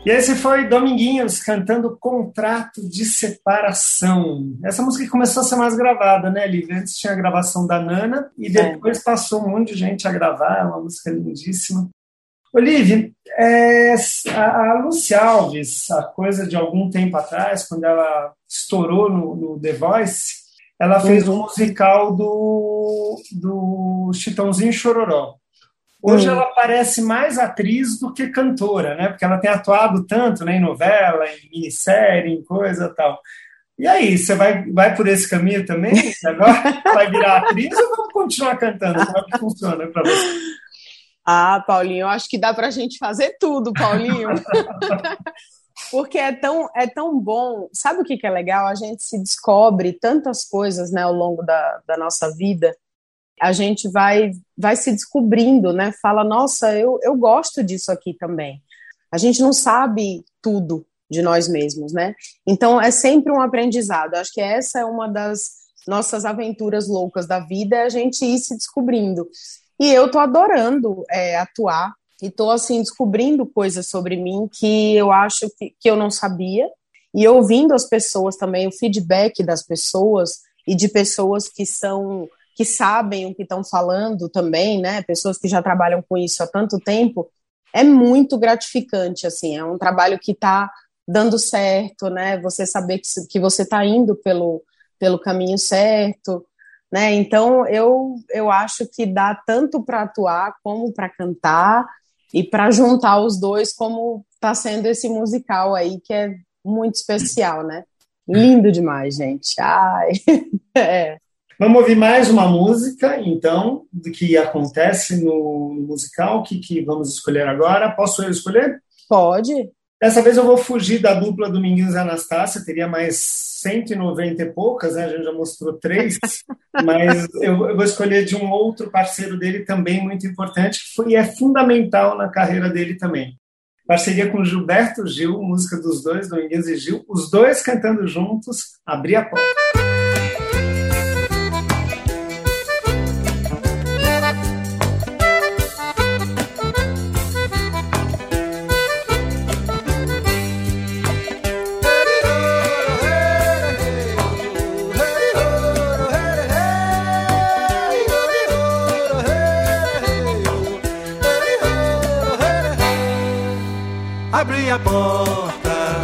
E esse foi Dominguinhos cantando Contrato de Separação. Essa música começou a ser mais gravada, né, Lívia? Antes tinha a gravação da Nana e depois é. passou um monte de gente a gravar, é uma música lindíssima. Olivia, é, a, a Lucy Alves, a coisa de algum tempo atrás, quando ela estourou no, no The Voice, ela fez um musical do, do Chitãozinho Chororó. Hoje hum. ela parece mais atriz do que cantora, né? Porque ela tem atuado tanto né, em novela, em minissérie, em coisa e tal. E aí, você vai, vai por esse caminho também? Agora *laughs* vai virar atriz ou vamos continuar cantando? Como é que funciona para você? Ah, Paulinho, eu acho que dá para a gente fazer tudo, Paulinho. *laughs* Porque é tão, é tão bom. Sabe o que, que é legal? A gente se descobre tantas coisas né, ao longo da, da nossa vida a gente vai vai se descobrindo, né? Fala, nossa, eu, eu gosto disso aqui também. A gente não sabe tudo de nós mesmos, né? Então é sempre um aprendizado. Acho que essa é uma das nossas aventuras loucas da vida, é a gente ir se descobrindo. E eu tô adorando é, atuar e tô assim descobrindo coisas sobre mim que eu acho que, que eu não sabia e ouvindo as pessoas também, o feedback das pessoas e de pessoas que são que sabem o que estão falando também, né? Pessoas que já trabalham com isso há tanto tempo, é muito gratificante, assim, é um trabalho que está dando certo, né? Você saber que, que você está indo pelo, pelo caminho certo, né? Então eu, eu acho que dá tanto para atuar como para cantar e para juntar os dois, como está sendo esse musical aí que é muito especial, né? Lindo demais, gente. Ai, *laughs* é. Vamos ouvir mais uma música, então, do que acontece no musical. O que, que vamos escolher agora? Posso eu escolher? Pode. Dessa vez eu vou fugir da dupla Dominguinhos e Anastácia, teria mais 190 e poucas, né? A gente já mostrou três, *laughs* mas eu, eu, vou escolher de um outro parceiro dele também muito importante, que foi, é fundamental na carreira dele também. Parceria com Gilberto Gil, música dos dois, Dominguinhos e Gil, os dois cantando juntos, Abrir a Porta. A porta.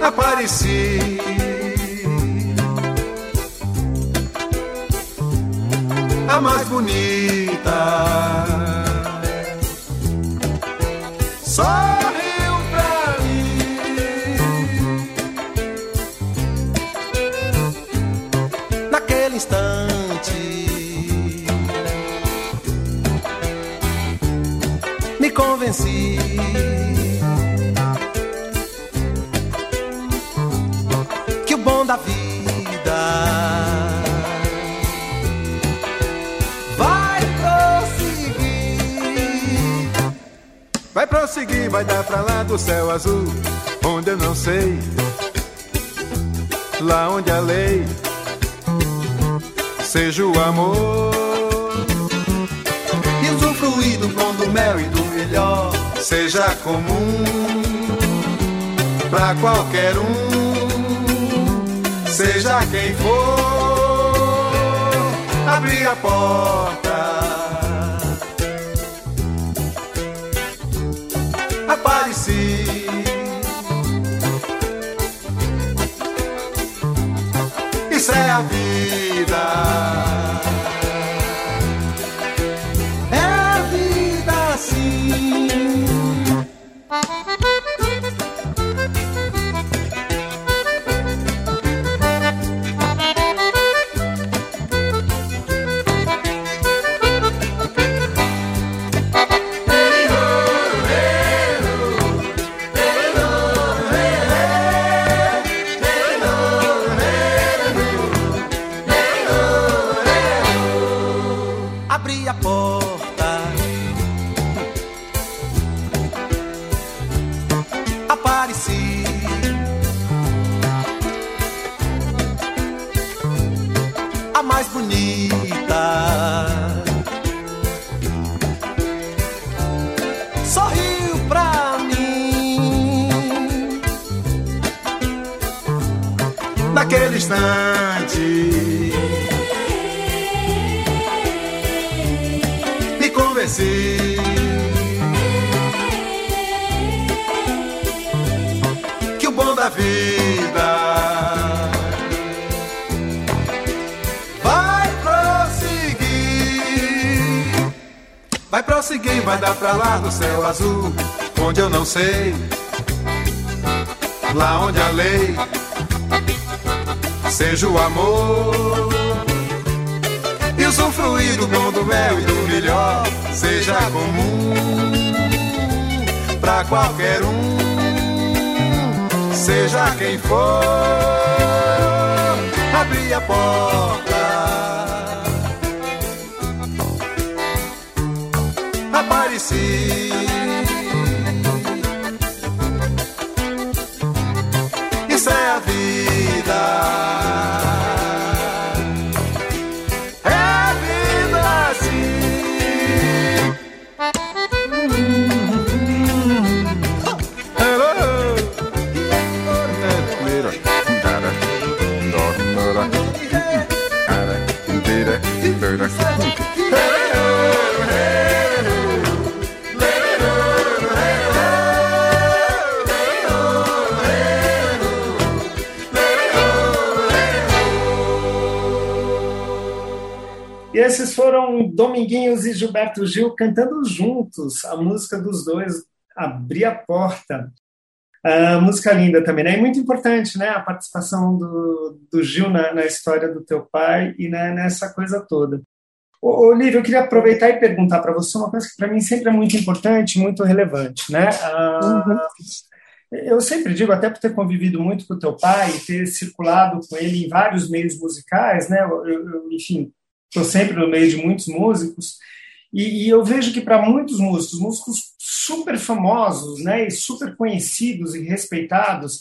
Apareci. Seja o amor. E usufruir do pão do mel e do melhor seja comum pra qualquer um, seja quem for, abrir a porta, vida. Não sei. Lá onde a lei seja o amor. E usufruir do bom do mel e do melhor seja comum pra qualquer um, seja quem for. Abrir a porta, aparecer. Dominguinhos e Gilberto Gil cantando juntos a música dos dois, Abrir a Porta. A música linda também, né? E muito importante, né? A participação do, do Gil na, na história do teu pai e né, nessa coisa toda. Ô, Olívio, eu queria aproveitar e perguntar para você uma coisa que para mim sempre é muito importante, muito relevante, né? Ah, Eu sempre digo, até por ter convivido muito com o teu pai, ter circulado com ele em vários meios musicais, né? Eu, eu, enfim, estou sempre no meio de muitos músicos, e, e eu vejo que para muitos músicos, músicos super famosos, né, e super conhecidos e respeitados,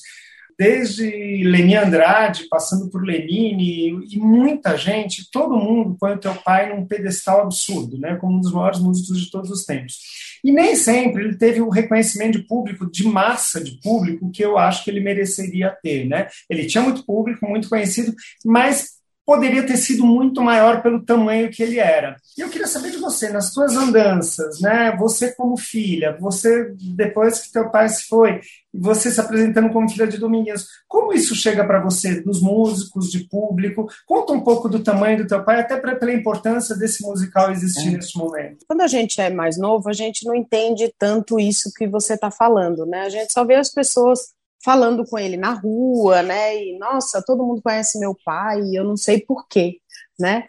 desde Leni Andrade, passando por Lenine, e muita gente, todo mundo põe o teu pai num pedestal absurdo, né, como um dos maiores músicos de todos os tempos. E nem sempre ele teve o reconhecimento de público, de massa de público, que eu acho que ele mereceria ter, né? Ele tinha muito público, muito conhecido, mas poderia ter sido muito maior pelo tamanho que ele era. E eu queria saber de você, nas suas andanças, né? Você como filha, você depois que teu pai se foi, você se apresentando como filha de Dominguinhos, como isso chega para você, dos músicos, de público? Conta um pouco do tamanho do teu pai, até pra, pela importância desse musical existir é. nesse momento. Quando a gente é mais novo, a gente não entende tanto isso que você está falando, né? A gente só vê as pessoas falando com ele na rua, né? E nossa, todo mundo conhece meu pai, eu não sei porquê, né?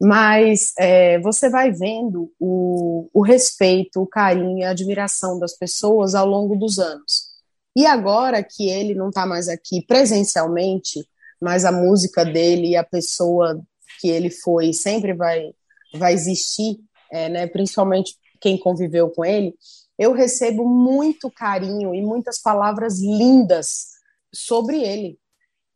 Mas é, você vai vendo o, o respeito, o carinho, a admiração das pessoas ao longo dos anos. E agora que ele não está mais aqui presencialmente, mas a música dele e a pessoa que ele foi sempre vai, vai existir, é, né, principalmente quem conviveu com ele, eu recebo muito carinho e muitas palavras lindas sobre ele.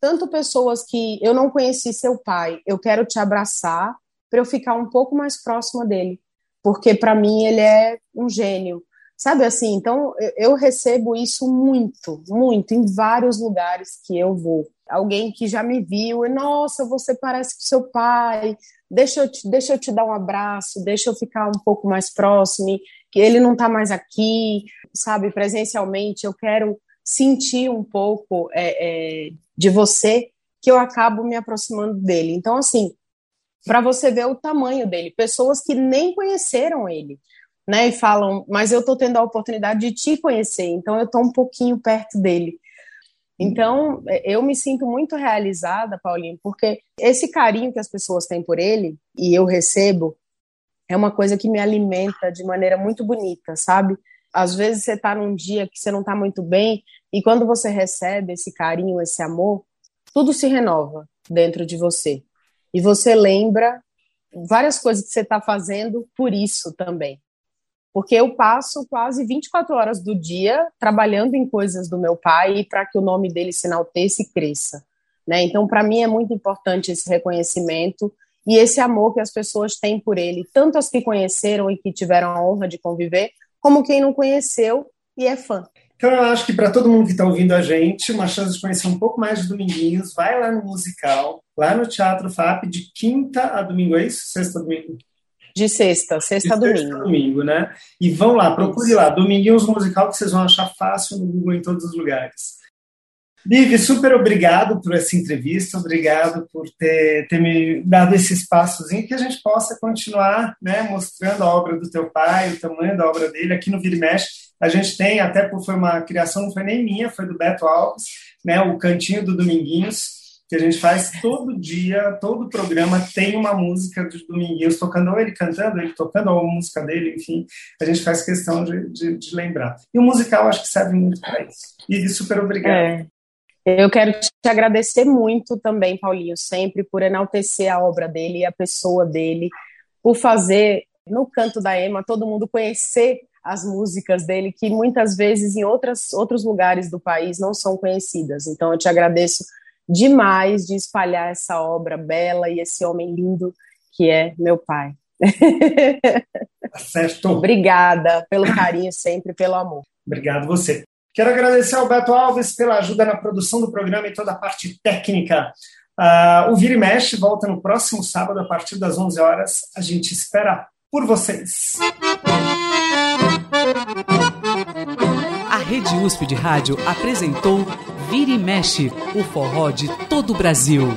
Tanto pessoas que eu não conheci seu pai, eu quero te abraçar para eu ficar um pouco mais próxima dele, porque para mim ele é um gênio. Sabe assim, então eu recebo isso muito, muito, em vários lugares que eu vou. Alguém que já me viu, e nossa, você parece com seu pai, deixa eu, te, deixa eu te dar um abraço, deixa eu ficar um pouco mais próximo, ele não está mais aqui, sabe, presencialmente, eu quero sentir um pouco é, é, de você, que eu acabo me aproximando dele. Então, assim, para você ver o tamanho dele, pessoas que nem conheceram ele, né, e falam, mas eu estou tendo a oportunidade de te conhecer, então eu estou um pouquinho perto dele. Então, eu me sinto muito realizada, Paulinho, porque esse carinho que as pessoas têm por ele, e eu recebo, é uma coisa que me alimenta de maneira muito bonita, sabe? Às vezes você está num dia que você não está muito bem, e quando você recebe esse carinho, esse amor, tudo se renova dentro de você. E você lembra várias coisas que você está fazendo por isso também. Porque eu passo quase 24 horas do dia trabalhando em coisas do meu pai para que o nome dele se enalteça e cresça. Né? Então, para mim, é muito importante esse reconhecimento e esse amor que as pessoas têm por ele, tanto as que conheceram e que tiveram a honra de conviver, como quem não conheceu e é fã. Então, eu acho que para todo mundo que está ouvindo a gente, uma chance de conhecer um pouco mais de Dominguinhos, vai lá no musical, lá no Teatro FAP, de quinta a domingo, é isso? Sexta a domingo? De sexta, sexta a domingo. Sexta a domingo, né? E vão lá, procure lá, Dominguinhos Musical, que vocês vão achar fácil no Google em todos os lugares. Liv, super obrigado por essa entrevista, obrigado por ter, ter me dado esse espaçozinho que a gente possa continuar né, mostrando a obra do teu pai, o tamanho da obra dele. Aqui no Vira Mexe, a gente tem, até por foi uma criação, não foi nem minha, foi do Beto Alves, né, o Cantinho do Dominguinhos, que a gente faz todo dia, todo programa tem uma música do Dominguinhos tocando, ou ele cantando, ele tocando, ou a música dele, enfim, a gente faz questão de, de, de lembrar. E o musical acho que serve muito para isso. E super obrigado. É. Eu quero te agradecer muito também, Paulinho, sempre por enaltecer a obra dele e a pessoa dele, por fazer no canto da Ema todo mundo conhecer as músicas dele, que muitas vezes em outras, outros lugares do país não são conhecidas. Então eu te agradeço demais de espalhar essa obra bela e esse homem lindo que é meu pai. Tá certo. *laughs* Obrigada pelo carinho sempre, pelo amor. Obrigado você. Quero agradecer ao Beto Alves pela ajuda na produção do programa e toda a parte técnica. Uh, o Vira e Mexe volta no próximo sábado, a partir das 11 horas. A gente espera por vocês. A Rede USP de Rádio apresentou Vira e Mexe, o forró de todo o Brasil.